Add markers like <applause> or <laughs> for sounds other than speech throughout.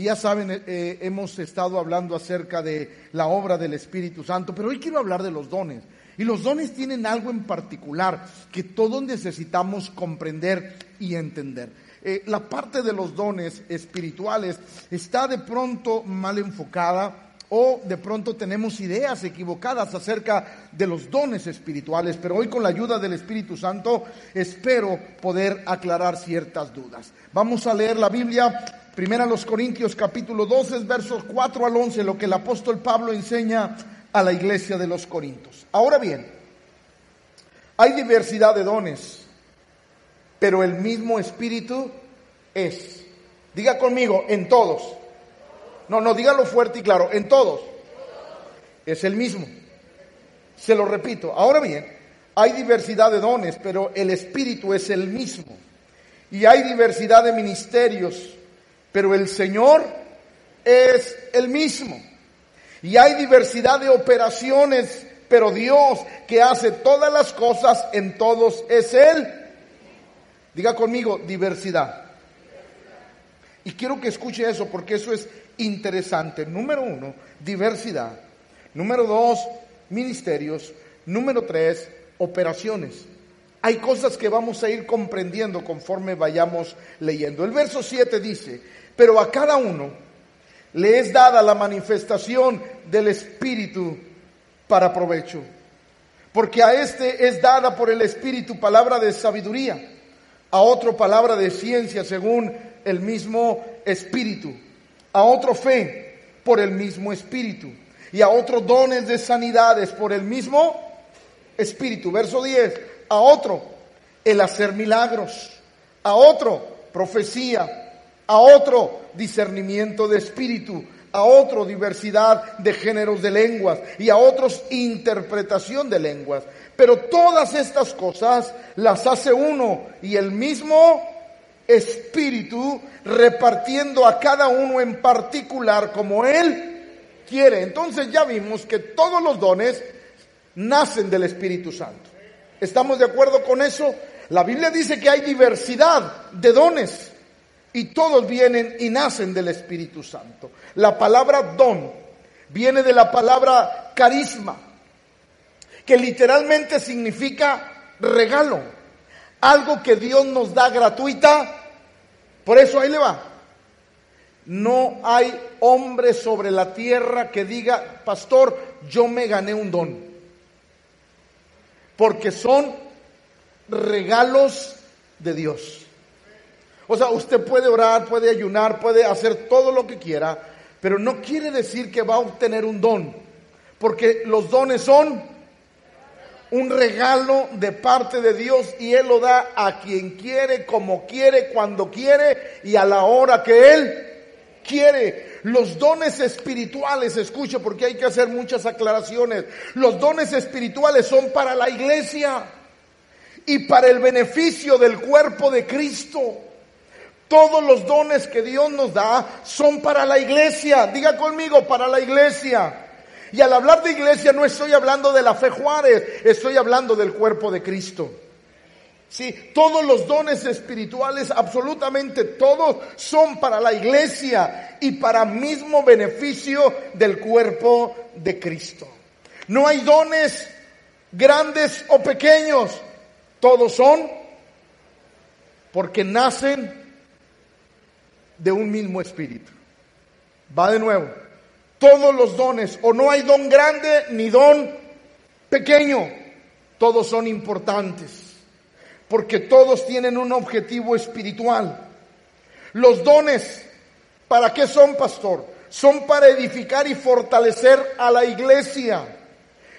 Y ya saben, eh, eh, hemos estado hablando acerca de la obra del Espíritu Santo, pero hoy quiero hablar de los dones. Y los dones tienen algo en particular que todos necesitamos comprender y entender. Eh, la parte de los dones espirituales está de pronto mal enfocada o de pronto tenemos ideas equivocadas acerca de los dones espirituales, pero hoy con la ayuda del Espíritu Santo espero poder aclarar ciertas dudas. Vamos a leer la Biblia, primero a los Corintios capítulo 12, versos 4 al 11, lo que el apóstol Pablo enseña a la iglesia de los Corintios. Ahora bien, hay diversidad de dones, pero el mismo Espíritu es. Diga conmigo, en todos. No, no, dígalo fuerte y claro, en todos. Es el mismo. Se lo repito. Ahora bien, hay diversidad de dones, pero el Espíritu es el mismo. Y hay diversidad de ministerios, pero el Señor es el mismo. Y hay diversidad de operaciones, pero Dios que hace todas las cosas en todos es Él. Diga conmigo, diversidad. Y quiero que escuche eso porque eso es interesante. Número uno, diversidad. Número dos, ministerios. Número tres, operaciones. Hay cosas que vamos a ir comprendiendo conforme vayamos leyendo. El verso 7 dice, pero a cada uno le es dada la manifestación del Espíritu para provecho. Porque a este es dada por el Espíritu palabra de sabiduría, a otro palabra de ciencia según el mismo Espíritu a otro fe por el mismo Espíritu y a otro dones de sanidades por el mismo Espíritu. Verso 10, a otro el hacer milagros, a otro profecía, a otro discernimiento de espíritu, a otro diversidad de géneros de lenguas y a otros interpretación de lenguas. Pero todas estas cosas las hace uno y el mismo espíritu repartiendo a cada uno en particular como Él quiere. Entonces ya vimos que todos los dones nacen del Espíritu Santo. ¿Estamos de acuerdo con eso? La Biblia dice que hay diversidad de dones y todos vienen y nacen del Espíritu Santo. La palabra don viene de la palabra carisma, que literalmente significa regalo, algo que Dios nos da gratuita por eso ahí le va. No hay hombre sobre la tierra que diga, pastor, yo me gané un don. Porque son regalos de Dios. O sea, usted puede orar, puede ayunar, puede hacer todo lo que quiera, pero no quiere decir que va a obtener un don. Porque los dones son un regalo de parte de Dios y Él lo da a quien quiere, como quiere, cuando quiere y a la hora que Él quiere. Los dones espirituales, escuche porque hay que hacer muchas aclaraciones, los dones espirituales son para la iglesia y para el beneficio del cuerpo de Cristo. Todos los dones que Dios nos da son para la iglesia. Diga conmigo, para la iglesia. Y al hablar de iglesia no estoy hablando de la fe Juárez, estoy hablando del cuerpo de Cristo. Sí, todos los dones espirituales, absolutamente todos, son para la iglesia y para mismo beneficio del cuerpo de Cristo. No hay dones grandes o pequeños, todos son porque nacen de un mismo espíritu. Va de nuevo todos los dones, o no hay don grande ni don pequeño, todos son importantes, porque todos tienen un objetivo espiritual. Los dones, ¿para qué son, pastor? Son para edificar y fortalecer a la iglesia,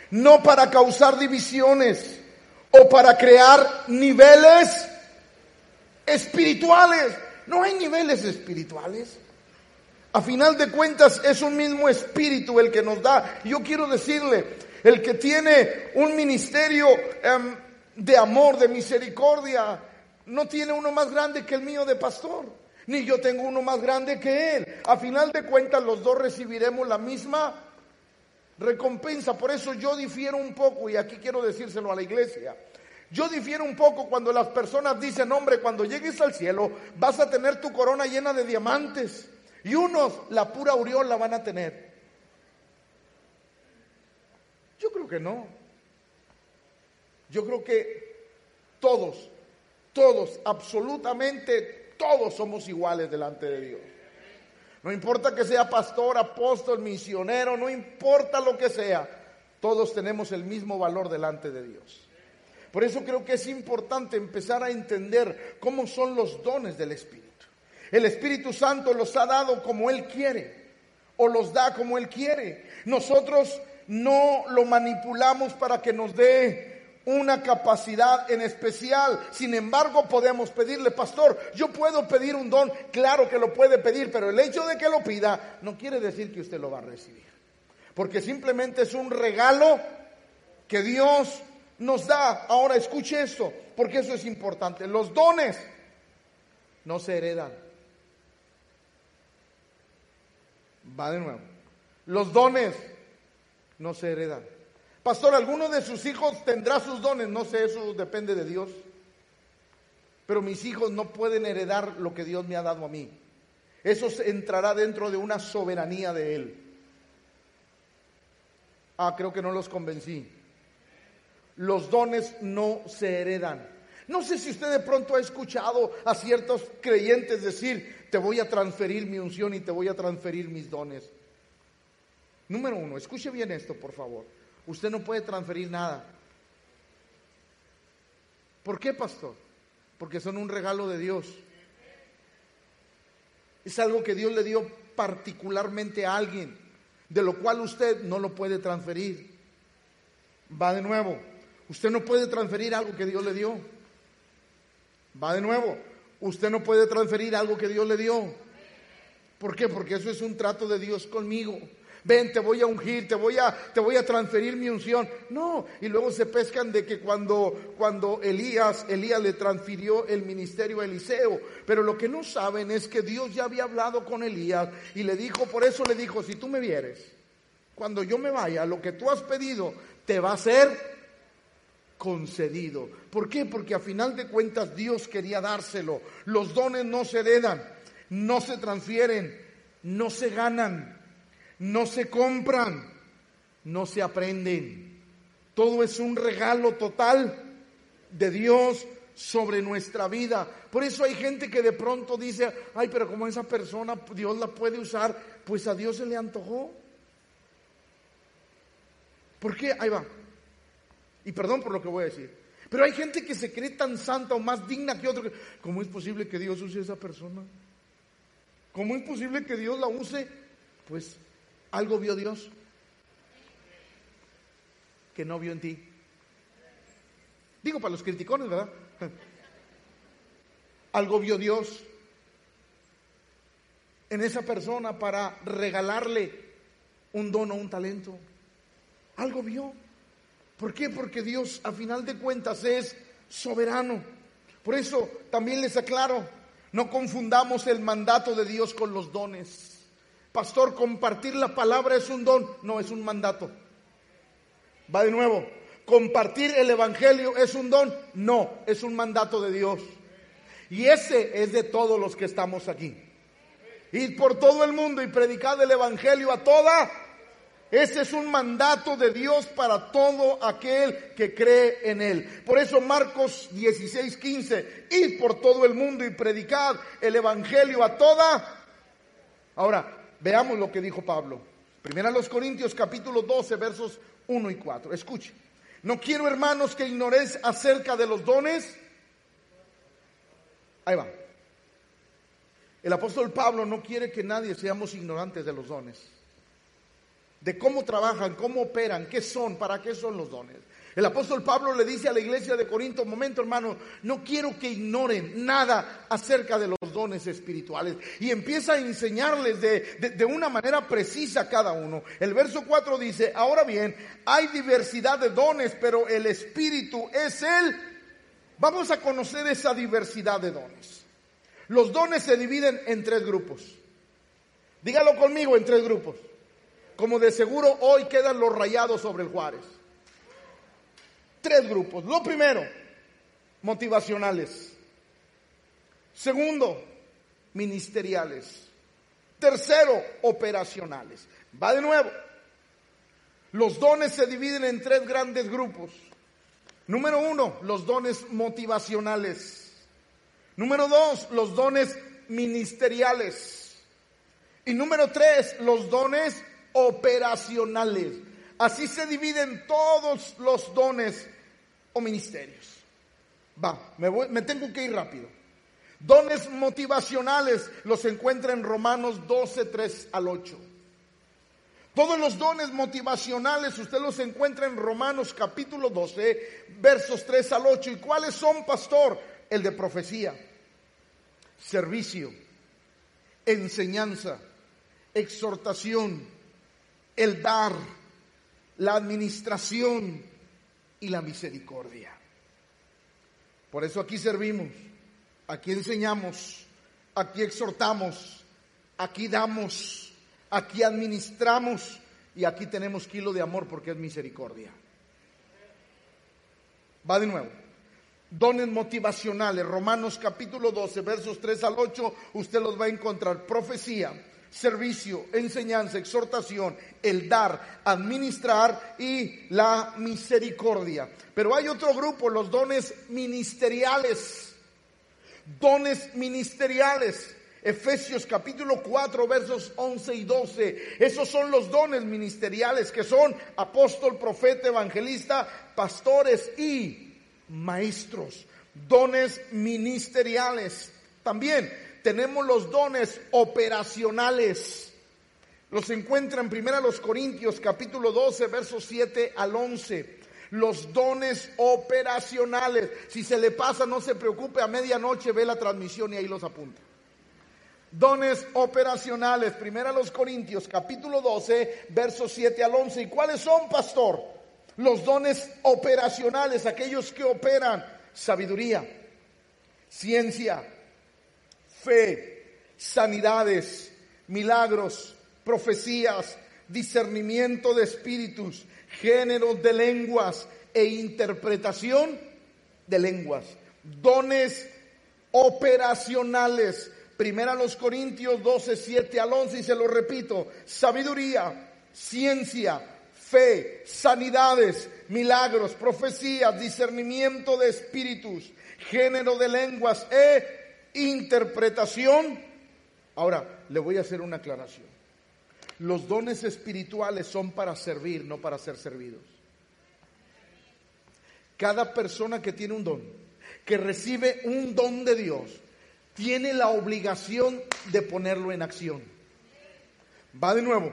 no para causar divisiones o para crear niveles espirituales. No hay niveles espirituales. A final de cuentas es un mismo espíritu el que nos da. Yo quiero decirle, el que tiene un ministerio em, de amor, de misericordia, no tiene uno más grande que el mío de pastor. Ni yo tengo uno más grande que él. A final de cuentas los dos recibiremos la misma recompensa. Por eso yo difiero un poco, y aquí quiero decírselo a la iglesia. Yo difiero un poco cuando las personas dicen, hombre, cuando llegues al cielo vas a tener tu corona llena de diamantes. Y unos la pura aureola van a tener. Yo creo que no. Yo creo que todos, todos, absolutamente todos somos iguales delante de Dios. No importa que sea pastor, apóstol, misionero, no importa lo que sea, todos tenemos el mismo valor delante de Dios. Por eso creo que es importante empezar a entender cómo son los dones del Espíritu. El Espíritu Santo los ha dado como Él quiere o los da como Él quiere. Nosotros no lo manipulamos para que nos dé una capacidad en especial. Sin embargo, podemos pedirle, pastor, yo puedo pedir un don, claro que lo puede pedir, pero el hecho de que lo pida no quiere decir que usted lo va a recibir. Porque simplemente es un regalo que Dios nos da. Ahora escuche esto, porque eso es importante. Los dones no se heredan. Va de nuevo. Los dones no se heredan. Pastor, ¿alguno de sus hijos tendrá sus dones? No sé, eso depende de Dios. Pero mis hijos no pueden heredar lo que Dios me ha dado a mí. Eso entrará dentro de una soberanía de Él. Ah, creo que no los convencí. Los dones no se heredan. No sé si usted de pronto ha escuchado a ciertos creyentes decir, te voy a transferir mi unción y te voy a transferir mis dones. Número uno, escuche bien esto, por favor. Usted no puede transferir nada. ¿Por qué, pastor? Porque son un regalo de Dios. Es algo que Dios le dio particularmente a alguien, de lo cual usted no lo puede transferir. Va de nuevo. Usted no puede transferir algo que Dios le dio. Va de nuevo. Usted no puede transferir algo que Dios le dio. ¿Por qué? Porque eso es un trato de Dios conmigo ven, te voy a ungir, te voy a, te voy a transferir mi unción. No, y luego se pescan de que cuando, cuando Elías, Elías le transfirió el ministerio a Eliseo, pero lo que no saben es que Dios ya había hablado con Elías y le dijo, por eso le dijo, si tú me vieres, cuando yo me vaya, lo que tú has pedido te va a ser concedido. ¿Por qué? Porque a final de cuentas Dios quería dárselo. Los dones no se heredan, no se transfieren, no se ganan no se compran, no se aprenden. Todo es un regalo total de Dios sobre nuestra vida. Por eso hay gente que de pronto dice, ay, pero como esa persona Dios la puede usar, pues a Dios se le antojó. ¿Por qué? Ahí va. Y perdón por lo que voy a decir. Pero hay gente que se cree tan santa o más digna que otro. ¿Cómo es posible que Dios use a esa persona? ¿Cómo es posible que Dios la use? Pues algo vio Dios que no vio en ti. Digo para los criticones, ¿verdad? <laughs> Algo vio Dios en esa persona para regalarle un don o un talento. Algo vio. ¿Por qué? Porque Dios a final de cuentas es soberano. Por eso también les aclaro, no confundamos el mandato de Dios con los dones. Pastor, compartir la palabra es un don, no es un mandato. Va de nuevo. Compartir el Evangelio es un don, no, es un mandato de Dios. Y ese es de todos los que estamos aquí. Ir por todo el mundo y predicar el Evangelio a toda. Ese es un mandato de Dios para todo aquel que cree en Él. Por eso Marcos 16, 15, ir por todo el mundo y predicar el Evangelio a toda. Ahora, Veamos lo que dijo Pablo. Primera a los Corintios capítulo 12 versos 1 y 4. Escuche. No quiero hermanos que ignoréis acerca de los dones. Ahí va. El apóstol Pablo no quiere que nadie seamos ignorantes de los dones. De cómo trabajan, cómo operan, qué son, para qué son los dones. El apóstol Pablo le dice a la iglesia de Corinto, momento hermano, no quiero que ignoren nada acerca de los dones espirituales. Y empieza a enseñarles de, de, una manera precisa cada uno. El verso 4 dice, ahora bien, hay diversidad de dones, pero el espíritu es él. Vamos a conocer esa diversidad de dones. Los dones se dividen en tres grupos. Dígalo conmigo, en tres grupos. Como de seguro hoy quedan los rayados sobre el Juárez. Tres grupos. Lo primero, motivacionales. Segundo, ministeriales. Tercero, operacionales. Va de nuevo. Los dones se dividen en tres grandes grupos. Número uno, los dones motivacionales. Número dos, los dones ministeriales. Y número tres, los dones operacionales. Así se dividen todos los dones o ministerios. Va, me, me tengo que ir rápido. Dones motivacionales los encuentra en Romanos 12, 3 al 8. Todos los dones motivacionales usted los encuentra en Romanos capítulo 12, versos 3 al 8. ¿Y cuáles son, pastor? El de profecía, servicio, enseñanza, exhortación, el dar, la administración y la misericordia. Por eso aquí servimos, aquí enseñamos, aquí exhortamos, aquí damos, aquí administramos y aquí tenemos kilo de amor porque es misericordia. Va de nuevo. Dones motivacionales, Romanos capítulo 12, versos 3 al 8, usted los va a encontrar. Profecía, servicio, enseñanza, exhortación, el dar, administrar y la misericordia. Pero hay otro grupo, los dones ministeriales. Dones ministeriales. Efesios capítulo 4 versos 11 y 12. Esos son los dones ministeriales que son apóstol, profeta, evangelista, pastores y maestros, dones ministeriales. También tenemos los dones operacionales. Los encuentran primero los Corintios capítulo 12 versos 7 al 11. Los dones operacionales. Si se le pasa, no se preocupe, a medianoche ve la transmisión y ahí los apunta. Dones operacionales. Primero los Corintios capítulo 12 versos 7 al 11. ¿Y cuáles son, pastor? Los dones operacionales, aquellos que operan sabiduría, ciencia, fe, sanidades, milagros, profecías, discernimiento de espíritus, género de lenguas e interpretación de lenguas. Dones operacionales. Primera los Corintios 12, 7 al 11 y se lo repito. Sabiduría, ciencia, fe, sanidades, milagros, profecías, discernimiento de espíritus, género de lenguas e interpretación. Ahora, le voy a hacer una aclaración. Los dones espirituales son para servir, no para ser servidos. Cada persona que tiene un don, que recibe un don de Dios, tiene la obligación de ponerlo en acción. Va de nuevo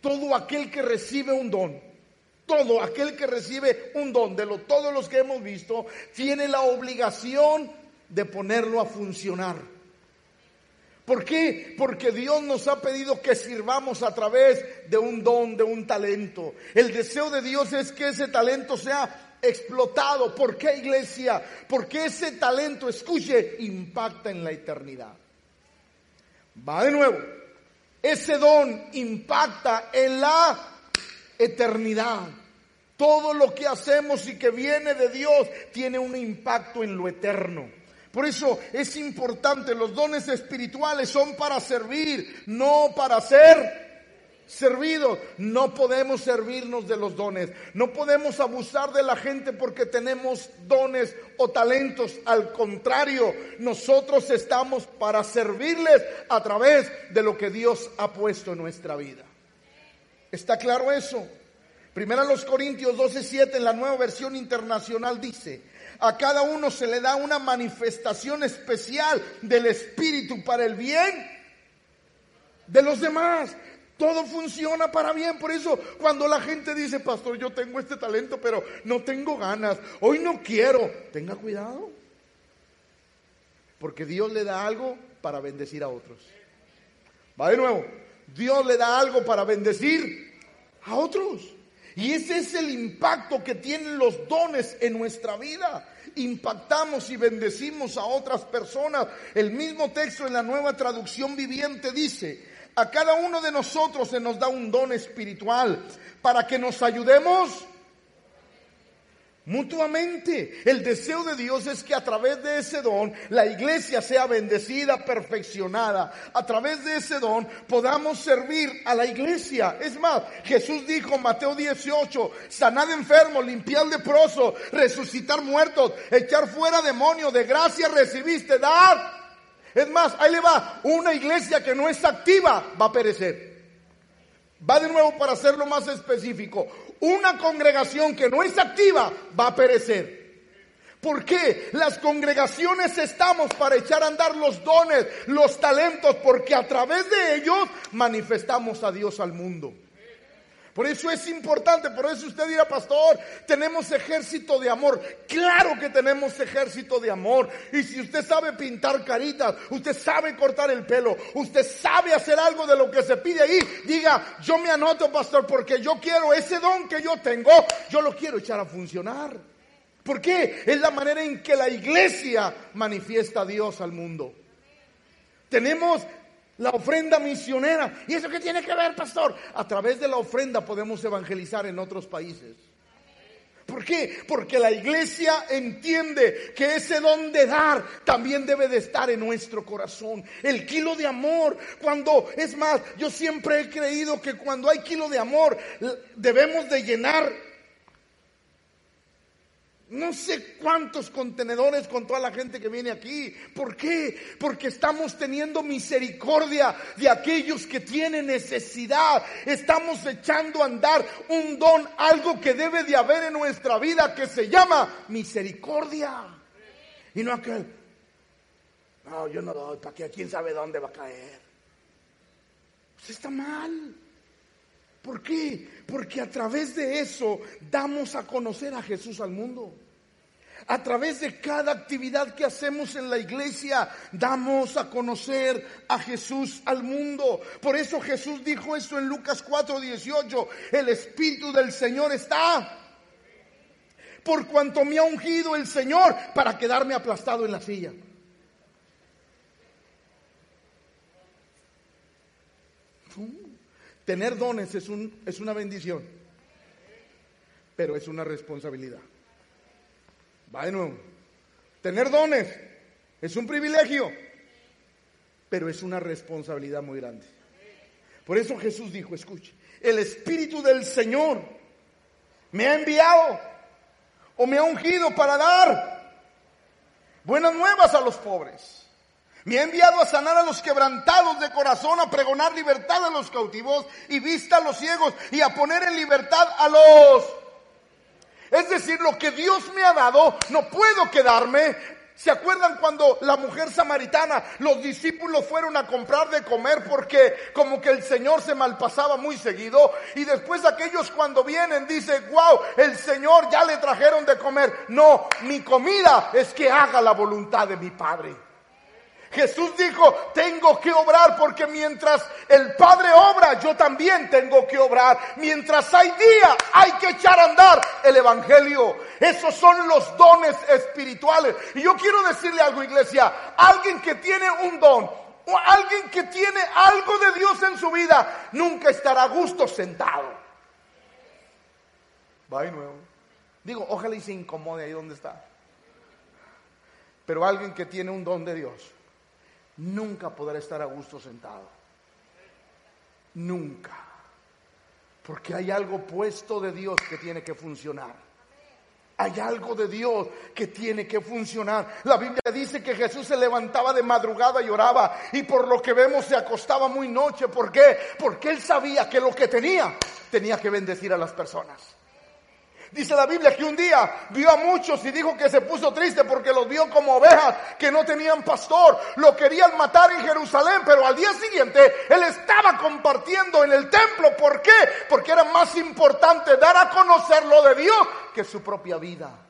todo aquel que recibe un don, todo aquel que recibe un don, de lo, todos los que hemos visto, tiene la obligación de ponerlo a funcionar. ¿Por qué? Porque Dios nos ha pedido que sirvamos a través de un don, de un talento. El deseo de Dios es que ese talento sea explotado. ¿Por qué iglesia? Porque ese talento, escuche, impacta en la eternidad. Va de nuevo ese don impacta en la eternidad. Todo lo que hacemos y que viene de Dios tiene un impacto en lo eterno. Por eso es importante, los dones espirituales son para servir, no para ser servidos. No podemos servirnos de los dones. No podemos abusar de la gente porque tenemos dones o talentos. Al contrario, nosotros estamos para servirles a través de lo que Dios ha puesto en nuestra vida. ¿Está claro eso? Primera los Corintios 12:7 en la nueva versión internacional dice, a cada uno se le da una manifestación especial del Espíritu para el bien de los demás. Todo funciona para bien. Por eso cuando la gente dice, pastor, yo tengo este talento, pero no tengo ganas, hoy no quiero, tenga cuidado. Porque Dios le da algo para bendecir a otros. Va de nuevo. Dios le da algo para bendecir a otros. Y ese es el impacto que tienen los dones en nuestra vida. Impactamos y bendecimos a otras personas. El mismo texto en la nueva traducción viviente dice, a cada uno de nosotros se nos da un don espiritual para que nos ayudemos mutuamente. El deseo de Dios es que a través de ese don la iglesia sea bendecida, perfeccionada. A través de ese don podamos servir a la iglesia. Es más, Jesús dijo en Mateo 18, sanad enfermos, limpiar leproso, resucitar muertos, echar fuera demonios, de gracia recibiste, dar. Es más, ahí le va, una iglesia que no es activa va a perecer. Va de nuevo para hacerlo más específico. Una congregación que no es activa va a perecer. ¿Por qué? Las congregaciones estamos para echar a andar los dones, los talentos, porque a través de ellos manifestamos a Dios al mundo. Por eso es importante, por eso usted dirá, pastor, tenemos ejército de amor. Claro que tenemos ejército de amor. Y si usted sabe pintar caritas, usted sabe cortar el pelo, usted sabe hacer algo de lo que se pide ahí, diga, yo me anoto, pastor, porque yo quiero ese don que yo tengo, yo lo quiero echar a funcionar. ¿Por qué? Es la manera en que la iglesia manifiesta a Dios al mundo. Tenemos la ofrenda misionera. ¿Y eso qué tiene que ver, pastor? A través de la ofrenda podemos evangelizar en otros países. ¿Por qué? Porque la iglesia entiende que ese don de dar también debe de estar en nuestro corazón. El kilo de amor, cuando, es más, yo siempre he creído que cuando hay kilo de amor debemos de llenar no sé cuántos contenedores con toda la gente que viene aquí. ¿Por qué? Porque estamos teniendo misericordia de aquellos que tienen necesidad. Estamos echando a andar un don, algo que debe de haber en nuestra vida que se llama misericordia. Y no aquel, no, yo no doy, ¿para qué? ¿Quién sabe dónde va a caer? Pues está mal. ¿Por qué? Porque a través de eso damos a conocer a Jesús al mundo. A través de cada actividad que hacemos en la iglesia, damos a conocer a Jesús al mundo. Por eso Jesús dijo esto en Lucas 4:18, el Espíritu del Señor está. Por cuanto me ha ungido el Señor para quedarme aplastado en la silla. Tener dones es, un, es una bendición, pero es una responsabilidad. Va de nuevo. Tener dones es un privilegio, pero es una responsabilidad muy grande. Por eso Jesús dijo, escuche, el Espíritu del Señor me ha enviado o me ha ungido para dar buenas nuevas a los pobres me ha enviado a sanar a los quebrantados de corazón, a pregonar libertad a los cautivos y vista a los ciegos y a poner en libertad a los... Es decir, lo que Dios me ha dado, no puedo quedarme. ¿Se acuerdan cuando la mujer samaritana, los discípulos fueron a comprar de comer porque como que el Señor se malpasaba muy seguido? Y después aquellos cuando vienen dicen, wow, el Señor ya le trajeron de comer. No, mi comida es que haga la voluntad de mi Padre. Jesús dijo, tengo que obrar porque mientras el Padre obra, yo también tengo que obrar. Mientras hay día, hay que echar a andar el Evangelio. Esos son los dones espirituales. Y yo quiero decirle algo, iglesia, alguien que tiene un don, o alguien que tiene algo de Dios en su vida, nunca estará a gusto sentado. Va de nuevo. Digo, ojalá y se incomode ahí donde está. Pero alguien que tiene un don de Dios nunca podrá estar a gusto sentado. Nunca. Porque hay algo puesto de Dios que tiene que funcionar. Hay algo de Dios que tiene que funcionar. La Biblia dice que Jesús se levantaba de madrugada y oraba y por lo que vemos se acostaba muy noche. ¿Por qué? Porque él sabía que lo que tenía tenía que bendecir a las personas. Dice la Biblia que un día vio a muchos y dijo que se puso triste porque los vio como ovejas que no tenían pastor. Lo querían matar en Jerusalén, pero al día siguiente él estaba compartiendo en el templo. ¿Por qué? Porque era más importante dar a conocer lo de Dios que su propia vida.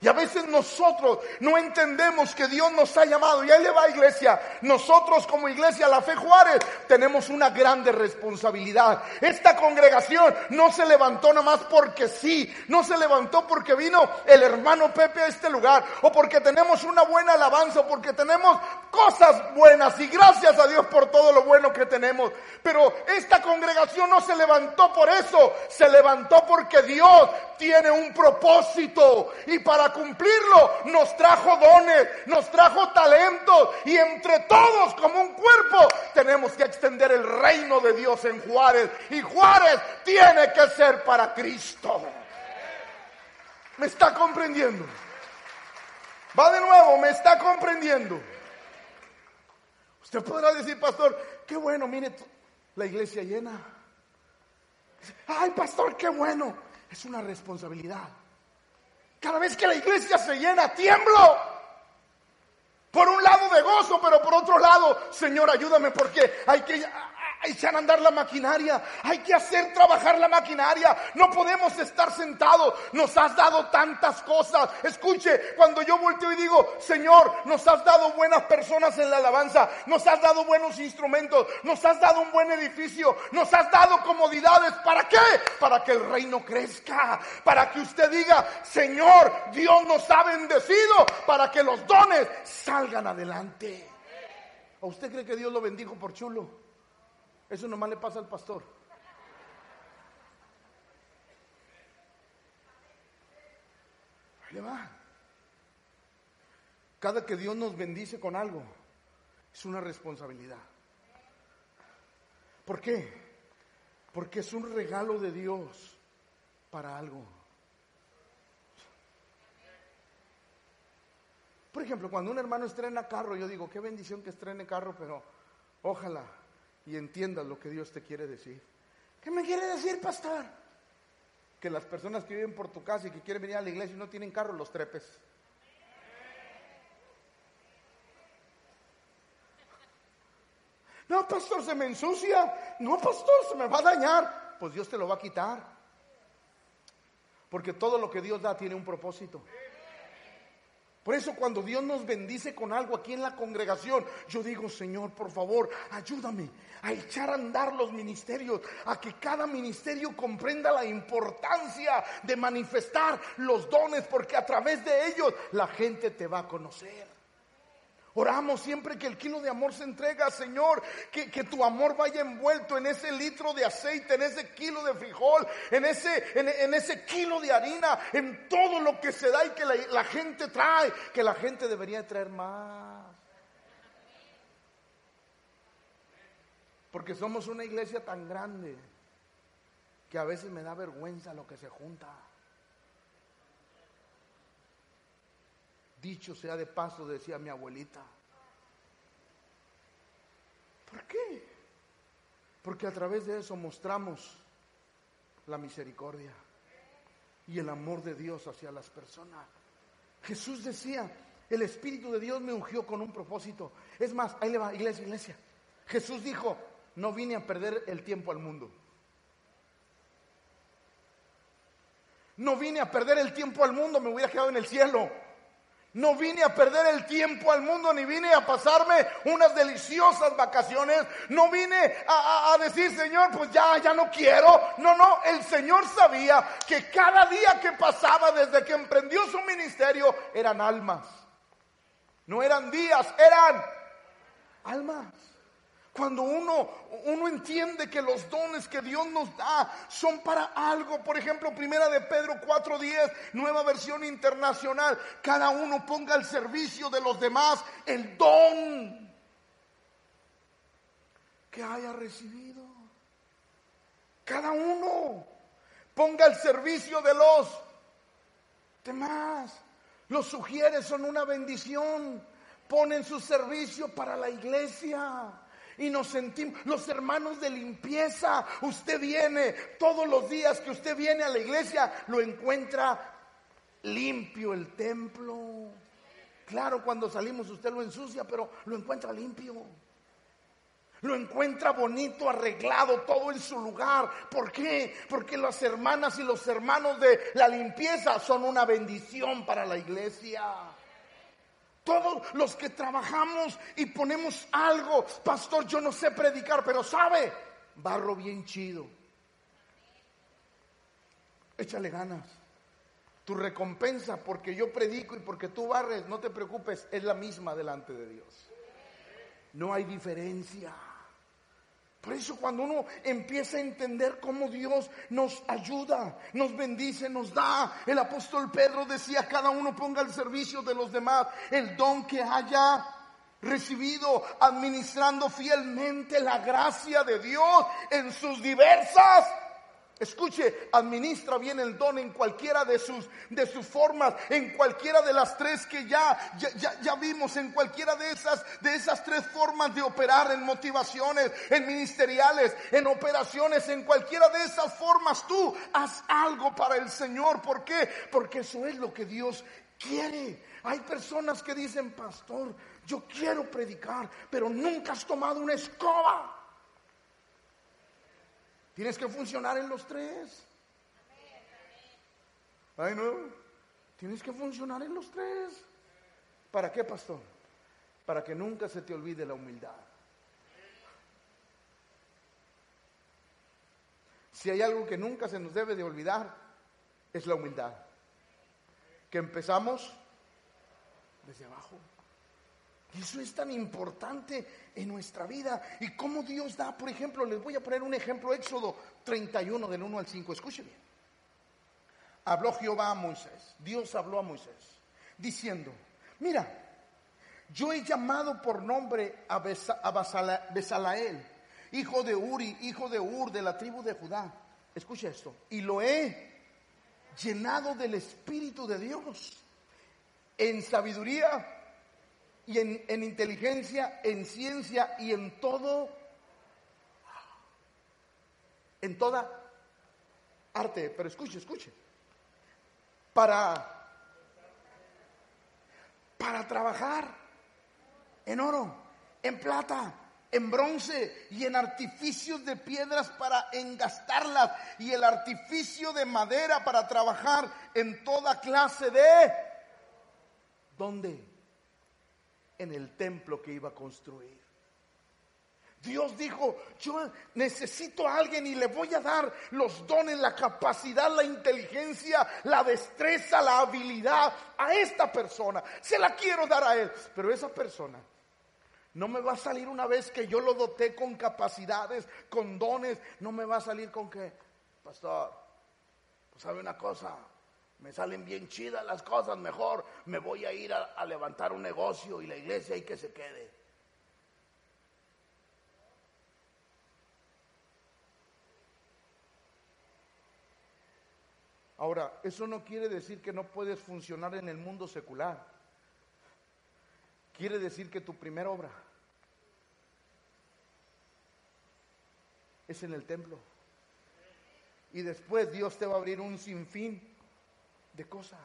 Y a veces nosotros no entendemos que Dios nos ha llamado. Y ahí le va iglesia. Nosotros como iglesia La Fe Juárez tenemos una grande responsabilidad. Esta congregación no se levantó nomás porque sí. No se levantó porque vino el hermano Pepe a este lugar. O porque tenemos una buena alabanza. O porque tenemos cosas buenas. Y gracias a Dios por todo lo bueno que tenemos. Pero esta congregación no se levantó por eso. Se levantó porque Dios tiene un propósito. Y para cumplirlo nos trajo dones, nos trajo talentos y entre todos como un cuerpo tenemos que extender el reino de Dios en Juárez y Juárez tiene que ser para Cristo. ¿Me está comprendiendo? Va de nuevo, me está comprendiendo. Usted podrá decir, pastor, qué bueno, mire la iglesia llena. Ay, pastor, qué bueno. Es una responsabilidad. Cada vez que la iglesia se llena, tiemblo. Por un lado de gozo, pero por otro lado, Señor, ayúdame porque hay que echar a andar la maquinaria, hay que hacer trabajar la maquinaria, no podemos estar sentados, nos has dado tantas cosas. Escuche, cuando yo volteo y digo, Señor, nos has dado buenas personas en la alabanza, nos has dado buenos instrumentos, nos has dado un buen edificio, nos has dado comodidades, ¿para qué? Para que el reino crezca, para que usted diga, Señor, Dios nos ha bendecido, para que los dones salgan adelante. ¿O usted cree que Dios lo bendijo por chulo? Eso nomás le pasa al pastor. Ahí le va. Cada que Dios nos bendice con algo, es una responsabilidad. ¿Por qué? Porque es un regalo de Dios para algo. Por ejemplo, cuando un hermano estrena carro, yo digo, qué bendición que estrene carro, pero ojalá y entiendas lo que Dios te quiere decir. ¿Qué me quiere decir, pastor? Que las personas que viven por tu casa y que quieren venir a la iglesia y no tienen carro, los trepes. No, pastor, se me ensucia. No, pastor, se me va a dañar. Pues Dios te lo va a quitar. Porque todo lo que Dios da tiene un propósito. Por eso cuando Dios nos bendice con algo aquí en la congregación, yo digo, Señor, por favor, ayúdame a echar a andar los ministerios, a que cada ministerio comprenda la importancia de manifestar los dones, porque a través de ellos la gente te va a conocer. Oramos siempre que el kilo de amor se entrega, Señor, que, tu amor vaya envuelto en ese litro de aceite, en ese kilo de frijol, en ese, en, ese kilo de harina, en todo lo que se da y que la, la gente trae, que la gente debería traer más. Porque somos una iglesia tan grande que a veces me da vergüenza lo que se junta. Dicho sea de paso, decía mi abuelita. ¿Por qué? Porque a través de eso mostramos la misericordia y el amor de Dios hacia las personas. Jesús decía, el Espíritu de Dios me ungió con un propósito. Es más, ahí le va, iglesia, iglesia. Jesús dijo, no vine a perder el tiempo al mundo. No vine a perder el tiempo al mundo, me hubiera quedado en el cielo. No vine a perder el tiempo al mundo, ni vine a pasarme unas deliciosas vacaciones. No vine a, decir, Señor, pues ya, ya no quiero. No, no, el Señor sabía que cada día que pasaba desde que emprendió su ministerio eran almas. No eran días, eran almas. Cuando uno, uno entiende que los dones que Dios nos da son para algo, por ejemplo, primera de Pedro 4:10, nueva versión internacional, cada uno ponga al servicio de los demás el don que haya recibido. Cada uno ponga al servicio de los demás. Los sugieres son una bendición. Ponen su servicio para la iglesia y nos sentimos, los hermanos de limpieza, usted viene todos los días que usted viene a la iglesia, lo encuentra limpio el templo. Claro, cuando salimos usted lo ensucia, pero lo encuentra limpio. Lo encuentra bonito, arreglado, todo en su lugar. ¿Por qué? Porque las hermanas y los hermanos de la limpieza son una bendición para la iglesia. Todos los que trabajamos y ponemos algo, pastor, yo no sé predicar, pero sabe, barro bien chido. Échale ganas. Tu recompensa porque yo predico y porque tú barres, no te preocupes, es la misma delante de Dios. No hay diferencia. Por eso cuando uno empieza a entender cómo Dios nos ayuda, nos bendice, nos da, el apóstol Pedro decía, cada uno ponga al servicio de los demás el don que haya recibido, administrando fielmente la gracia de Dios en sus diversas Escuche, administra bien el don en cualquiera de sus, de sus formas, en cualquiera de las tres que ya, ya, ya, vimos, en cualquiera de esas, de esas tres formas de operar en motivaciones, en ministeriales, en operaciones, en cualquiera de esas formas tú haz algo para el Señor. ¿Por qué? Porque eso es lo que Dios quiere. Hay personas que dicen, pastor, yo quiero predicar, pero nunca has tomado una escoba. Tienes que funcionar en los tres. Ay, no. Tienes que funcionar en los tres. ¿Para qué, pastor? Para que nunca se te olvide la humildad. Si hay algo que nunca se nos debe de olvidar, es la humildad. Que empezamos desde abajo. Eso es tan importante en nuestra vida. Y cómo Dios da, por ejemplo, les voy a poner un ejemplo, Éxodo 31 del 1 al 5. Escuchen bien. Habló Jehová a Moisés, Dios habló a Moisés, diciendo, mira, yo he llamado por nombre a, Besalael, hijo de Uri, hijo de Ur, de la tribu de Judá. Escucha esto. Y lo he llenado del Espíritu de Dios, en sabiduría y en, inteligencia, en ciencia y en todo, en toda arte. Pero escuche, escuche. Para, para trabajar en oro, en plata, en bronce y en artificios de piedras para engastarlas y el artificio de madera para trabajar en toda clase de... ¿Dónde? En el templo que iba a construir. Dios dijo, yo necesito a alguien y le voy a dar los dones, la capacidad, la inteligencia, la destreza, la habilidad a esta persona. Se la quiero dar a él. Pero esa persona no me va a salir una vez que yo lo doté con capacidades, con dones, no me va a salir con que, pastor, pues sabe una cosa, me salen bien chidas las cosas, mejor me voy a ir a, levantar un negocio y la iglesia ahí que se quede. Ahora, eso no quiere decir que no puedes funcionar en el mundo secular. Quiere decir que tu primera obra es en el templo. Y después Dios te va a abrir un sinfín de cosas.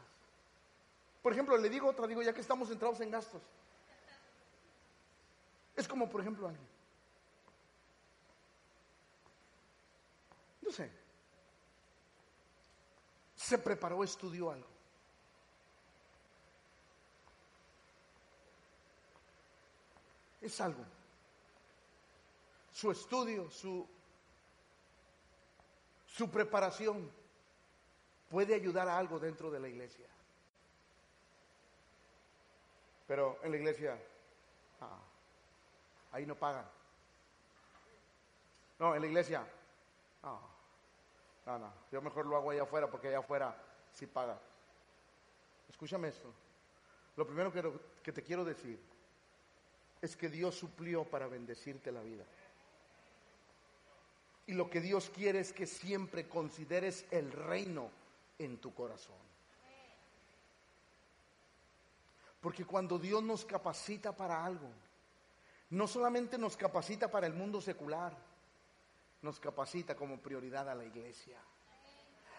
Por ejemplo, le digo otra, digo, ya que estamos centrados en gastos. Es como, por ejemplo, alguien. No sé. Se preparó, estudió algo. Es algo. Su estudio, su, su preparación puede ayudar a algo dentro de la iglesia. Pero en la iglesia, ah, ahí no pagan. No, en la iglesia, ah, no, no, yo mejor lo hago allá afuera porque allá afuera sí paga. Escúchame esto. Lo primero que, que te quiero decir es que Dios suplió para bendecirte la vida. Y lo que Dios quiere es que siempre consideres el reino en tu corazón. Porque cuando Dios nos capacita para algo, no solamente nos capacita para el mundo secular, nos capacita como prioridad a la iglesia.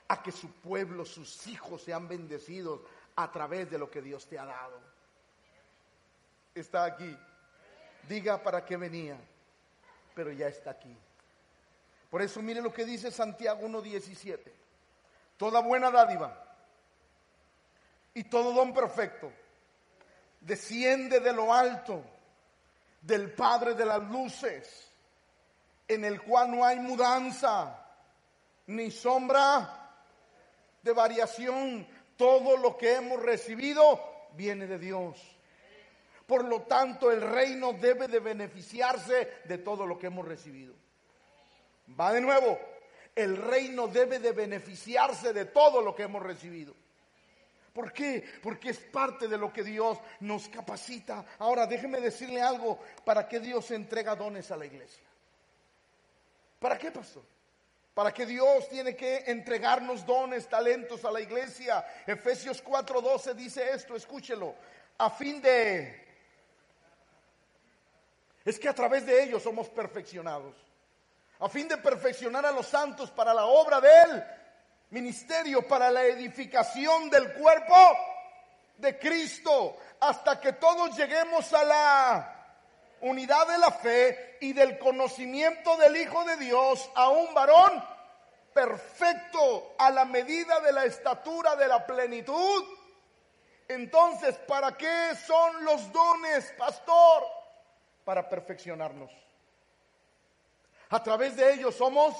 A que su pueblo, sus hijos sean bendecidos a través de lo que Dios te ha dado. Está aquí. Diga para qué venía. pero ya está aquí. Por eso mire lo que dice Santiago 1.17. Toda buena dádiva y todo don perfecto desciende de lo alto del Padre de las luces, en el cual no hay mudanza ni sombra de variación. Todo lo que hemos recibido viene de Dios. Por lo tanto, el reino debe de beneficiarse de todo lo que hemos recibido. Va de nuevo, el reino debe de beneficiarse de todo lo que hemos recibido. ¿Por qué? Porque es parte de lo que Dios nos capacita. Ahora, déjeme decirle algo, ¿para qué Dios entrega dones a la iglesia? ¿Para qué, pastor? Para que Dios tiene que entregarnos dones, talentos a la iglesia. Efesios 4:12 dice esto, escúchelo, a fin de... Es que a través de ellos somos perfeccionados. A fin de perfeccionar a los santos para la obra de Él ministerio para la edificación del cuerpo de Cristo, hasta que todos lleguemos a la unidad de la fe y del conocimiento del Hijo de Dios, a un varón perfecto a la medida de la estatura de la plenitud. Entonces, ¿para qué son los dones, pastor? Para perfeccionarnos. A través de ellos somos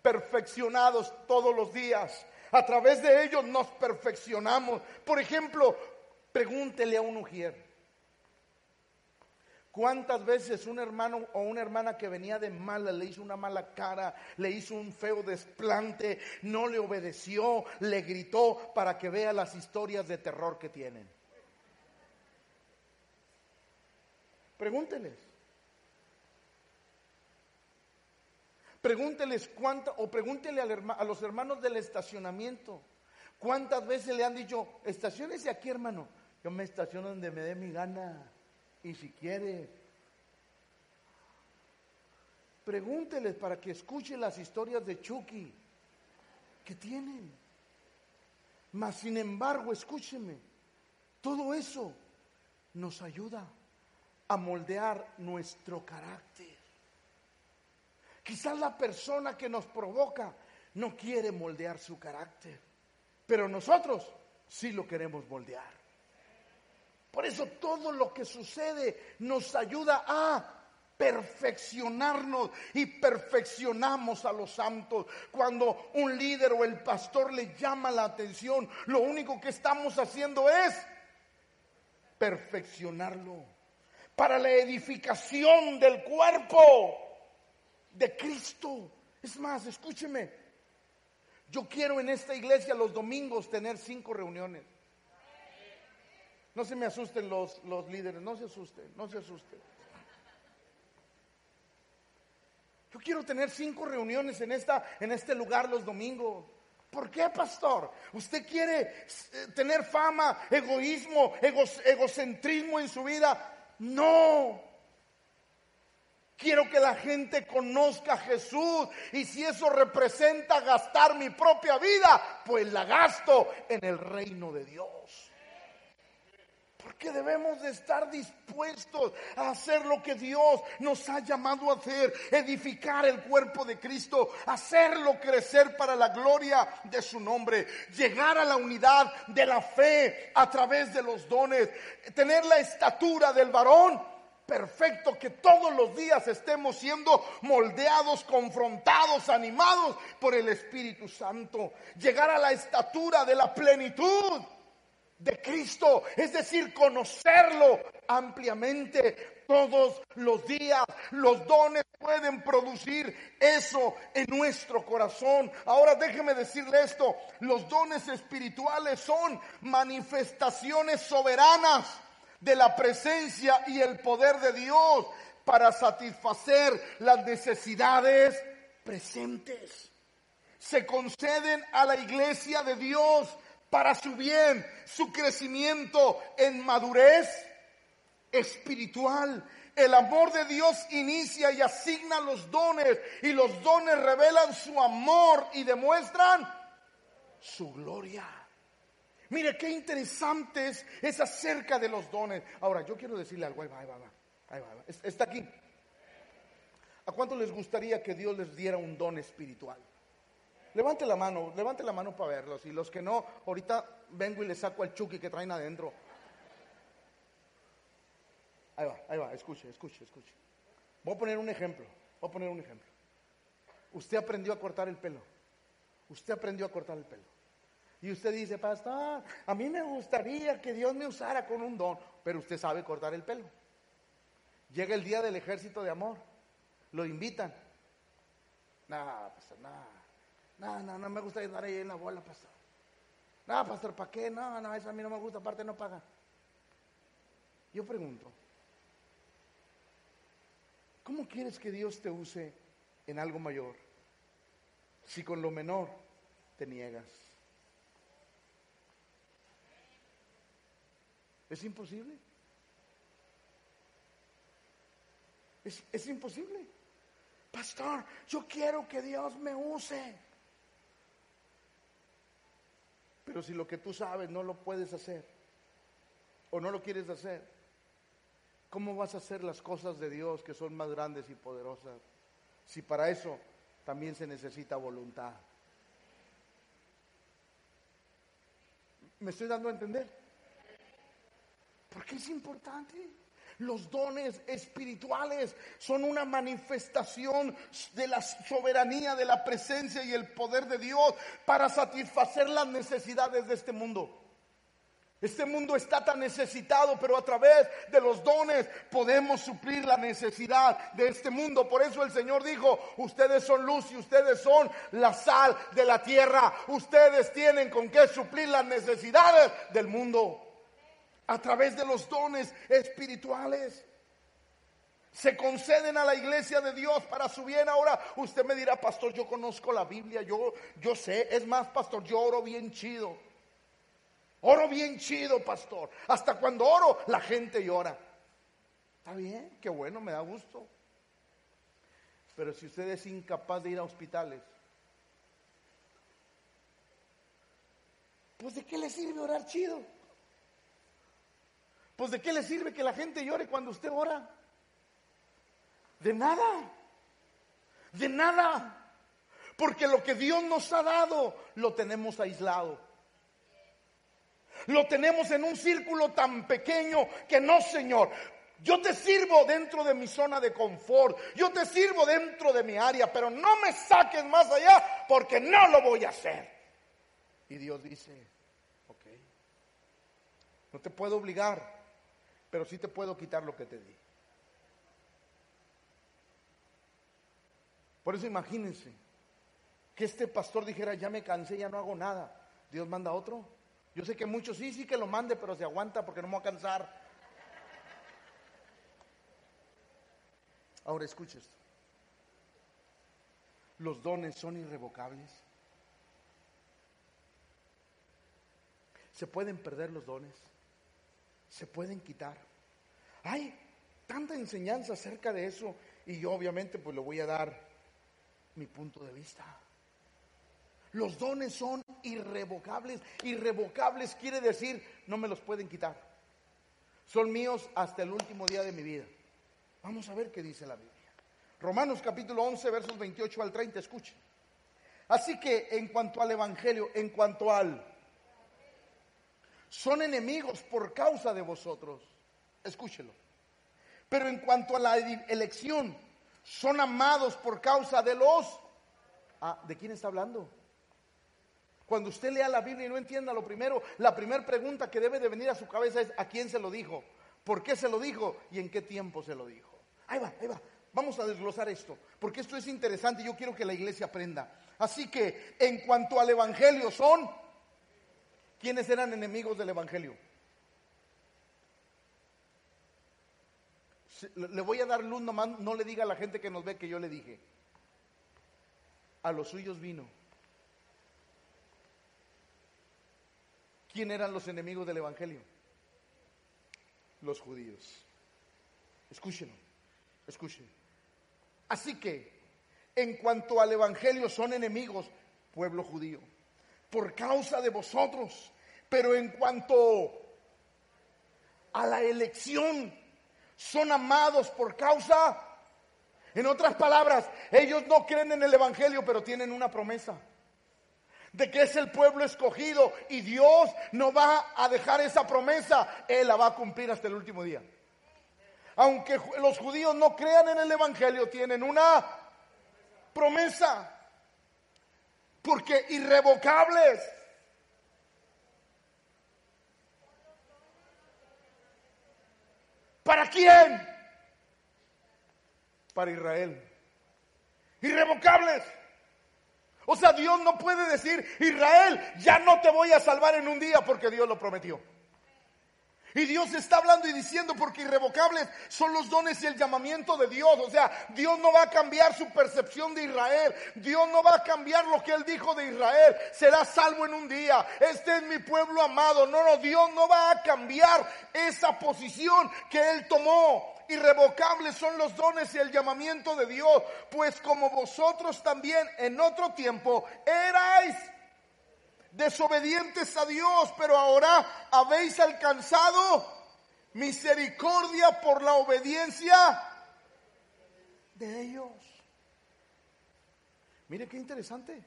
perfeccionados todos los días. A través de ellos nos perfeccionamos. Por ejemplo, pregúntele a un ujier. ¿Cuántas veces un hermano o una hermana que venía de mala le hizo una mala cara, le hizo un feo desplante, no le obedeció, le gritó para que vea las historias de terror que tienen? Pregúnteles. Pregúnteles cuánto, o pregúntele a los hermanos del estacionamiento. ¿Cuántas veces le han dicho, estacionese aquí, hermano? Yo me estaciono donde me dé mi gana. Y si quiere. Pregúnteles para que escuchen las historias de Chucky que tienen. Mas, sin embargo, escúcheme, todo eso nos ayuda a moldear nuestro carácter. Quizás la persona que nos provoca no quiere moldear su carácter, pero nosotros sí lo queremos moldear. Por eso todo lo que sucede nos ayuda a perfeccionarnos y perfeccionamos a los santos. Cuando un líder o el pastor le llama la atención, lo único que estamos haciendo es perfeccionarlo para la edificación del cuerpo de Cristo. Es más, escúcheme, yo quiero en esta iglesia los domingos tener cinco reuniones. No se me asusten los, los líderes, no se asusten, no se asusten. Yo quiero tener cinco reuniones en, esta, en este lugar los domingos. ¿Por qué, pastor? ¿Usted quiere eh, tener fama, egoísmo, egocentrismo en su vida? No. Quiero que la gente conozca a Jesús y si eso representa gastar mi propia vida, pues la gasto en el reino de Dios. Porque debemos de estar dispuestos a hacer lo que Dios nos ha llamado a hacer, edificar el cuerpo de Cristo, hacerlo crecer para la gloria de su nombre, llegar a la unidad de la fe a través de los dones, tener la estatura del varón perfecto, que todos los días estemos siendo moldeados, confrontados, animados por el Espíritu Santo. Llegar a la estatura de la plenitud de Cristo, es decir, conocerlo ampliamente todos los días. Los dones pueden producir eso en nuestro corazón. Ahora déjeme decirle esto, los dones espirituales son manifestaciones soberanas de la presencia y el poder de Dios para satisfacer las necesidades presentes. Se conceden a la iglesia de Dios para su bien, su crecimiento en madurez espiritual. El amor de Dios inicia y asigna los dones y los dones revelan su amor y demuestran su gloria. Mire qué interesante es, acerca de los dones. Ahora, yo quiero decirle algo, ahí va, ahí va, ahí va, está aquí. ¿A cuánto les gustaría que Dios les diera un don espiritual? Levante la mano, levante la mano para verlos. Y los que no, ahorita vengo y les saco al chuki que traen adentro. Ahí va, ahí va, escuche, escuche, escuche. Voy a poner un ejemplo, voy a poner un ejemplo. Usted aprendió a cortar el pelo. Usted aprendió a cortar el pelo. Y usted dice, pastor, a mí me gustaría que Dios me usara con un don, pero usted sabe cortar el pelo. Llega el día del ejército de amor, lo invitan. Nada, pastor, nada. No, no, no me gusta andar ahí en la bola, pastor. No, pastor, ¿para qué? No, no, eso a mí no me gusta, aparte no paga. Yo pregunto, ¿cómo quieres que Dios te use en algo mayor si con lo menor te niegas? ¿Es imposible? Es, es imposible. Pastor, yo quiero que Dios me use. Pero si lo que tú sabes no lo puedes hacer o no lo quieres hacer, ¿cómo vas a hacer las cosas de Dios que son más grandes y poderosas? Si para eso también se necesita voluntad. ¿Me estoy dando a entender? Porque es importante. Los dones espirituales son una manifestación de la soberanía, de la presencia y el poder de Dios para satisfacer las necesidades de este mundo. Este mundo está tan necesitado, pero a través de los dones podemos suplir la necesidad de este mundo. Por eso el Señor dijo, ustedes son luz y ustedes son la sal de la tierra. Ustedes tienen con qué suplir las necesidades del mundo a través de los dones espirituales. Se conceden a la iglesia de Dios para su bien. Ahora usted me dirá, pastor, yo conozco la Biblia, yo, yo sé. Es más, pastor, yo oro bien chido. Oro bien chido, pastor. Hasta cuando oro, la gente llora. Está bien, qué bueno, me da gusto. Pero si usted es incapaz de ir a hospitales, pues ¿de qué le sirve orar chido? Pues de qué le sirve que la gente llore cuando usted ora? De nada. De nada. Porque lo que Dios nos ha dado lo tenemos aislado. Lo tenemos en un círculo tan pequeño que no, Señor. Yo te sirvo dentro de mi zona de confort. Yo te sirvo dentro de mi área, pero no me saques más allá porque no lo voy a hacer. Y Dios dice, ok, no te puedo obligar, pero sí te puedo quitar lo que te di. Por eso imagínense que este pastor dijera, ya me cansé, ya no hago nada. Dios manda otro. Yo sé que muchos sí, sí que lo mande, pero se aguanta porque no me va a cansar. Ahora escuche esto. Los dones son irrevocables. Se pueden perder los dones se pueden quitar. Hay tanta enseñanza acerca de eso y yo obviamente pues le voy a dar mi punto de vista. Los dones son irrevocables. Irrevocables quiere decir no me los pueden quitar. Son míos hasta el último día de mi vida. Vamos a ver qué dice la Biblia. Romanos capítulo 11 versos 28 al 30, escuchen. Así que en cuanto al Evangelio, en cuanto al son enemigos por causa de vosotros. Escúchelo. Pero en cuanto a la elección, son amados por causa de los... Ah, ¿de quién está hablando? Cuando usted lea la Biblia y no entienda lo primero, la primera pregunta que debe de venir a su cabeza es ¿a quién se lo dijo? ¿Por qué se lo dijo? ¿Y en qué tiempo se lo dijo? Ahí va, ahí va. Vamos a desglosar esto, porque esto es interesante y yo quiero que la iglesia aprenda. Así que en cuanto al Evangelio son ¿Quiénes eran enemigos del Evangelio? Le voy a dar luz nomás, no le diga a la gente que nos ve que yo le dije. A los suyos vino. ¿Quién eran los enemigos del Evangelio? Los judíos. Escúchenlo, escuchen. Así que, en cuanto al Evangelio son enemigos, pueblo judío por causa de vosotros. Pero en cuanto a la elección, son amados por causa. En otras palabras, ellos no creen en el Evangelio, pero tienen una promesa de que es el pueblo escogido y Dios no va a dejar esa promesa, Él la va a cumplir hasta el último día. Aunque los judíos no crean en el Evangelio, tienen una promesa, porque irrevocables. ¿Para quién? Para Israel. Irrevocables. O sea, Dios no puede decir, Israel, ya no te voy a salvar en un día porque Dios lo prometió. Y Dios está hablando y diciendo porque irrevocables son los dones y el llamamiento de Dios. O sea, Dios no va a cambiar su percepción de Israel. Dios no va a cambiar lo que Él dijo de Israel. Será salvo en un día. Este es mi pueblo amado. No, no, Dios no va a cambiar esa posición que Él tomó. Irrevocables son los dones y el llamamiento de Dios, pues como vosotros también en otro tiempo erais desobedientes a Dios, pero ahora habéis alcanzado misericordia por la obediencia de ellos. Mire qué interesante.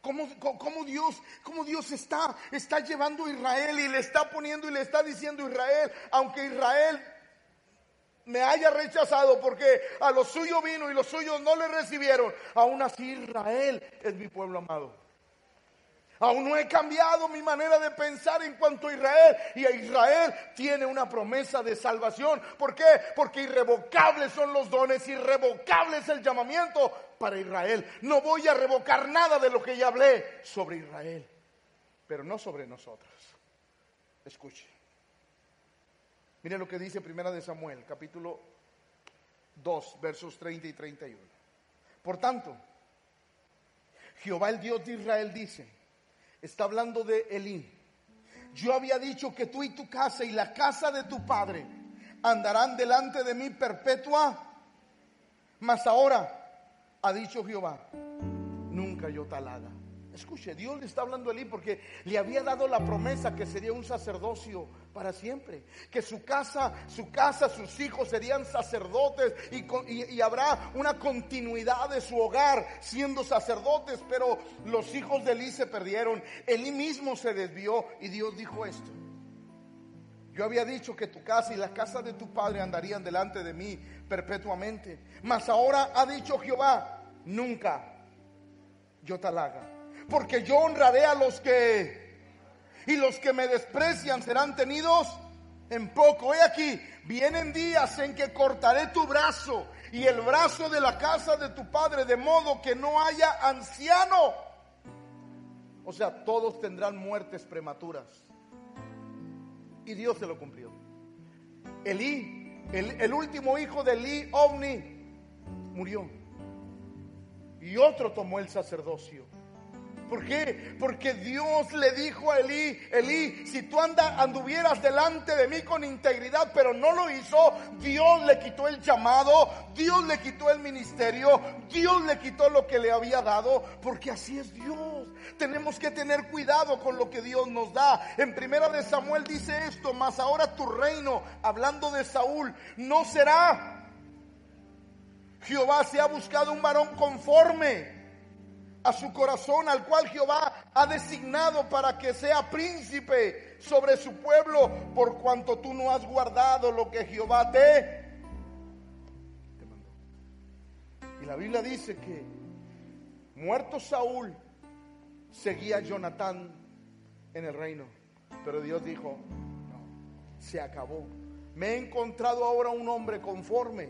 Cómo, cómo, Dios, cómo Dios está, está llevando a Israel y le está poniendo y le está diciendo a Israel, aunque Israel me haya rechazado porque a los suyos vino y los suyos no le recibieron, aún así Israel es mi pueblo amado. Aún no he cambiado mi manera de pensar en cuanto a Israel. Y a Israel tiene una promesa de salvación. ¿Por qué? Porque irrevocables son los dones, irrevocable es el llamamiento para Israel. No voy a revocar nada de lo que ya hablé sobre Israel, pero no sobre nosotros. Escuche. Miren lo que dice Primera de Samuel, capítulo 2, versos 30 y 31. Por tanto, Jehová el Dios de Israel dice, está hablando de Elí. Yo había dicho que tú y tu casa y la casa de tu padre andarán delante de mí perpetua, mas ahora, ha dicho Jehová, nunca yo tal haga. Escuche, Dios le está hablando a Elí porque le había dado la promesa que sería un sacerdocio para siempre, que su casa, su casa, sus hijos serían sacerdotes y, habrá una continuidad de su hogar siendo sacerdotes, pero los hijos de Elí se perdieron, Elí mismo se desvió y Dios dijo esto. Yo había dicho que tu casa y la casa de tu padre andarían delante de mí perpetuamente, mas ahora ha dicho Jehová, nunca yo tal haga porque yo honraré a los que y los que me desprecian serán tenidos en poco. He aquí, vienen días en que cortaré tu brazo y el brazo de la casa de tu padre, de modo que no haya anciano. O sea, todos tendrán muertes prematuras. Y Dios se lo cumplió. Elí, el, el último hijo de Elí, Ovni, murió. Y otro tomó el sacerdocio. ¿Por qué? Porque Dios le dijo a Elí, Elí, si tú anduvieras delante de mí con integridad, pero no lo hizo, Dios le quitó el llamado, Dios le quitó el ministerio, Dios le quitó lo que le había dado, porque así es Dios. Tenemos que tener cuidado con lo que Dios nos da. En primera de Samuel dice esto, mas ahora tu reino, hablando de Saúl, no será Jehová se ha buscado un varón conforme a su corazón, al cual Jehová ha designado para que sea príncipe sobre su pueblo, por cuanto tú no has guardado lo que Jehová te, mandó. Y la Biblia dice que muerto Saúl, seguía Jonatán en el reino. Pero Dios dijo, no, se acabó. Me he encontrado ahora un hombre conforme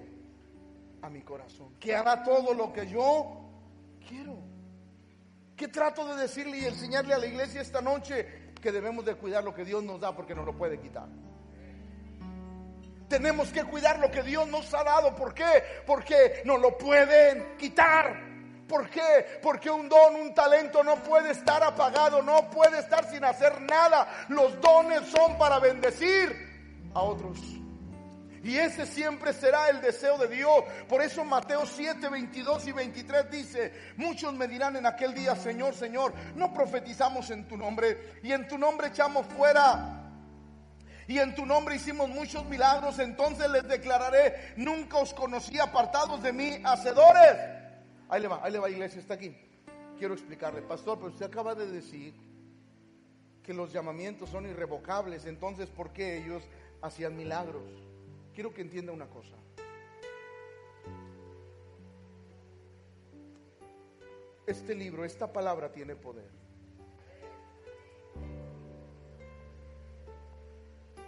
a mi corazón, que hará todo lo que yo quiero. ¿Qué trato de decirle y enseñarle a la iglesia esta noche? Que debemos de cuidar lo que Dios nos da porque nos lo puede quitar. Tenemos que cuidar lo que Dios nos ha dado. ¿Por qué? Porque nos lo pueden quitar. ¿Por qué? Porque un don, un talento no puede estar apagado, no puede estar sin hacer nada. Los dones son para bendecir a otros. Y ese siempre será el deseo de Dios. Por eso Mateo 7, 22 y 23 dice, muchos me dirán en aquel día, Señor, Señor, no profetizamos en tu nombre y en tu nombre echamos fuera y en tu nombre hicimos muchos milagros, entonces les declararé, nunca os conocí apartados de mí, hacedores. Ahí le va, ahí le va iglesia, está aquí. Quiero explicarle, pastor, pero usted acaba de decir que los llamamientos son irrevocables, entonces ¿por qué ellos hacían milagros? Quiero que entienda una cosa. Este libro, esta palabra tiene poder.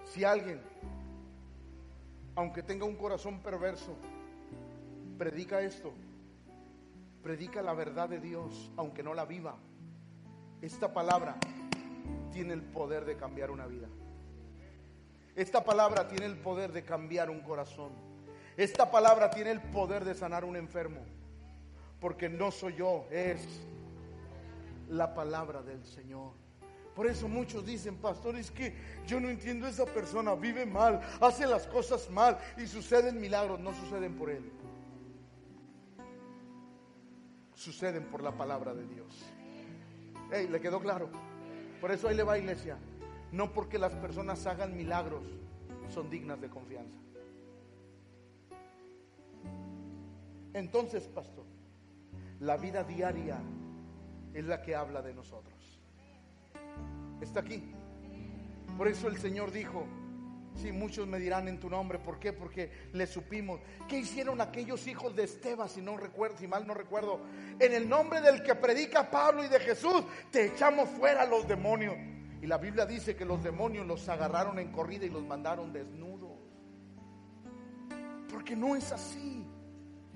Si alguien, aunque tenga un corazón perverso, predica esto, predica la verdad de Dios, aunque no la viva, esta palabra tiene el poder de cambiar una vida. Esta palabra tiene el poder de cambiar un corazón. Esta palabra tiene el poder de sanar un enfermo. Porque no soy yo, es la palabra del Señor. Por eso muchos dicen, pastor, es que yo no entiendo esa persona, vive mal, hace las cosas mal y suceden milagros, no suceden por él. Suceden por la palabra de Dios. Hey, ¿le quedó claro? Por eso ahí le va iglesia. No porque las personas hagan milagros son dignas de confianza. Entonces, pastor, la vida diaria es la que habla de nosotros está aquí. Por eso el Señor dijo, si muchos me dirán en tu nombre, ¿por qué? Porque le supimos. ¿Qué hicieron aquellos hijos de Esteban, si no recuerdo, si mal no recuerdo? En el nombre del que predica Pablo y de Jesús, te echamos fuera los demonios. Y la Biblia dice que los demonios los agarraron en corrida y los mandaron desnudos. Porque no es así.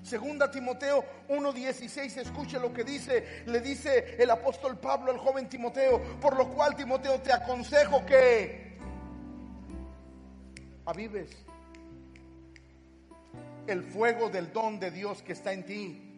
Segunda Timoteo 1:16, escuche lo que dice, le dice el apóstol Pablo al joven Timoteo, por lo cual Timoteo te aconsejo que avives el fuego del don de Dios que está en ti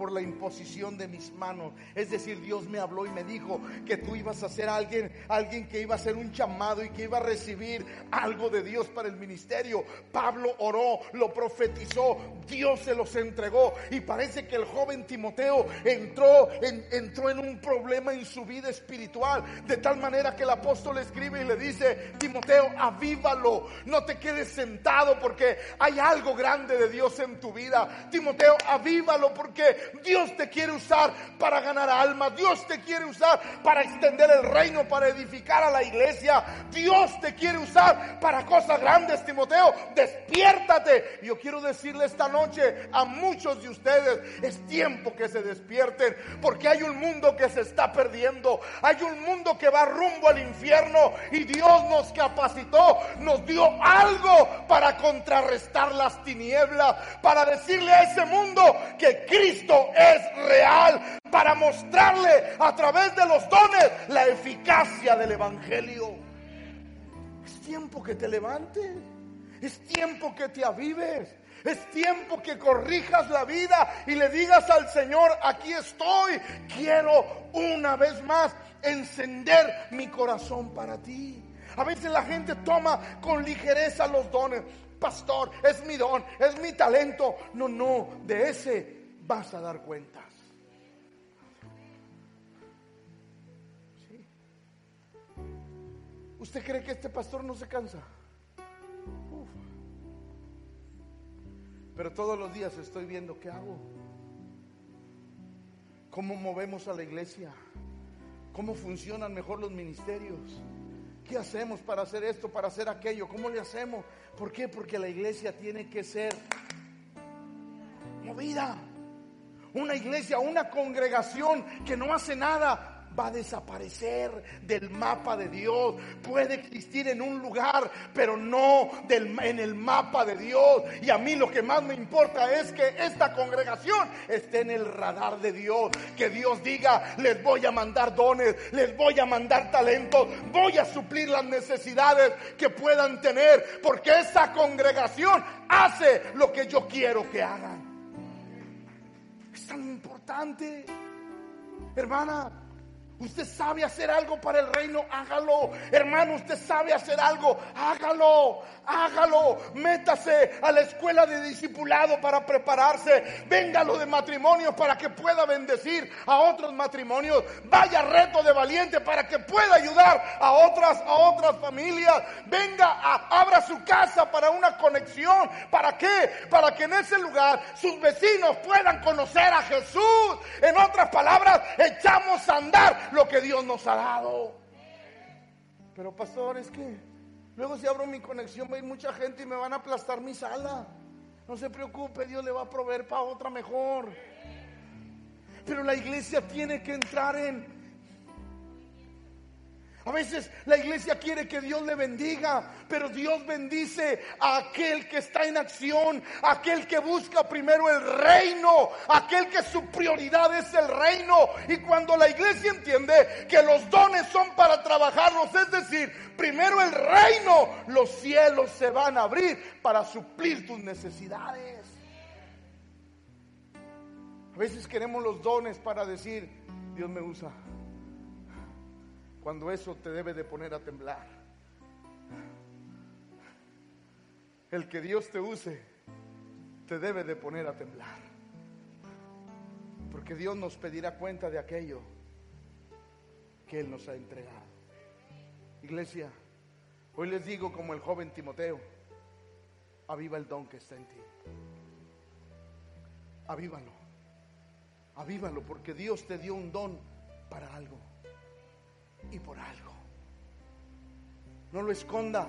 por la imposición de mis manos. Es decir, Dios me habló y me dijo que tú ibas a ser alguien, alguien que iba a ser un llamado y que iba a recibir algo de Dios para el ministerio. Pablo oró, lo profetizó, Dios se los entregó y parece que el joven Timoteo entró en, entró en un problema en su vida espiritual, de tal manera que el apóstol escribe y le dice, Timoteo, avívalo, no te quedes sentado porque hay algo grande de Dios en tu vida. Timoteo, avívalo porque Dios te quiere usar para ganar almas. Dios te quiere usar para extender el reino, para edificar a la iglesia. Dios te quiere usar para cosas grandes, Timoteo. Despiértate. Yo quiero decirle esta noche a muchos de ustedes, es tiempo que se despierten, porque hay un mundo que se está perdiendo. Hay un mundo que va rumbo al infierno y Dios nos capacitó, nos dio algo para contrarrestar las tinieblas, para decirle a ese mundo que Cristo es real para mostrarle a través de los dones la eficacia del Evangelio. Es tiempo que te levantes, es tiempo que te avives. Es tiempo que corrijas la vida y le digas al Señor, aquí estoy, quiero una vez más encender mi corazón para ti. A veces la gente toma con ligereza los dones. Pastor, es mi don, es mi talento. No, no, de ese vas a dar cuentas. ¿Usted cree que este pastor no se cansa? Pero todos los días estoy viendo qué hago. ¿Cómo movemos a la iglesia? ¿Cómo funcionan mejor los ministerios? ¿Qué hacemos para hacer esto, para hacer aquello? ¿Cómo le hacemos? ¿Por qué? Porque la iglesia tiene que ser movida. Una iglesia, una congregación que no hace nada va a desaparecer del mapa de Dios. Puede existir en un lugar, pero no en el mapa de Dios. Y a mí lo que más me importa es que esta congregación esté en el radar de Dios. Que Dios diga, les voy a mandar dones, les voy a mandar talentos, voy a suplir las necesidades que puedan tener. Porque esa congregación hace lo que yo quiero que hagan tan importante. Hermana, Usted sabe hacer algo para el reino, hágalo. Hermano, usted sabe hacer algo, hágalo, hágalo. Métase a la escuela de discipulado para prepararse. Venga lo de matrimonio para que pueda bendecir a otros matrimonios. Vaya reto de valiente para que pueda ayudar a otras, a otras familias. Venga, abra su casa para una conexión. ¿Para qué? Para que en ese lugar sus vecinos puedan conocer a Jesús. En otras palabras, echamos a andar lo que Dios nos ha dado. Pero pastor, es que luego si abro mi conexión va a ir mucha gente y me van a aplastar mi sala. No se preocupe, Dios le va a proveer para otra mejor. Pero la iglesia tiene que entrar en a veces la iglesia quiere que Dios le bendiga, pero Dios bendice a aquel que está en acción, aquel que busca primero el reino, aquel que su prioridad es el reino. Y cuando la iglesia entiende que los dones son para trabajarlos, es decir, primero el reino, los cielos se van a abrir para suplir tus necesidades. A veces queremos los dones para decir, Dios me usa cuando eso te debe de poner a temblar. El que Dios te use te debe de poner a temblar. Porque Dios nos pedirá cuenta de aquello que Él nos ha entregado. Iglesia, hoy les digo como el joven Timoteo, aviva el don que está en ti. Avívalo, avívalo, porque Dios te dio un don para algo y por algo. No lo esconda,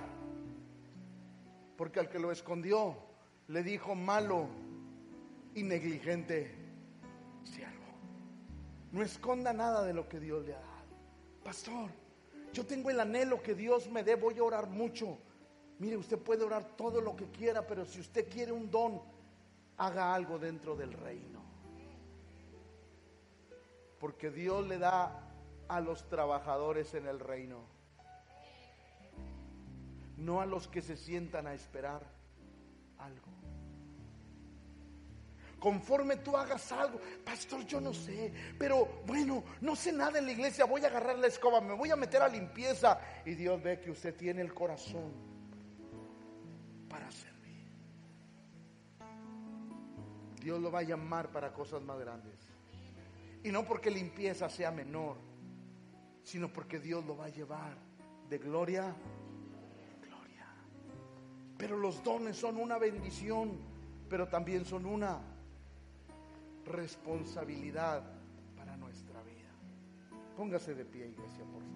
porque al que lo escondió le dijo malo y negligente siervo. No esconda nada de lo que Dios le ha dado. Pastor, yo tengo el anhelo que Dios me dé, voy a orar mucho. Mire, usted puede orar todo lo que quiera, pero si usted quiere un don, haga algo dentro del reino. Porque Dios le da a los trabajadores en el reino, no a los que se sientan a esperar algo. Conforme tú hagas algo, pastor, yo no sé, pero bueno, no sé nada en la iglesia, voy a agarrar la escoba, me voy a meter a limpieza y Dios ve que usted tiene el corazón para servir. Dios lo va a llamar para cosas más grandes. Y no porque limpieza sea menor, sino porque Dios lo va a llevar de gloria gloria. Pero los dones son una bendición, pero también son una responsabilidad para nuestra vida. Póngase de pie, iglesia, por favor.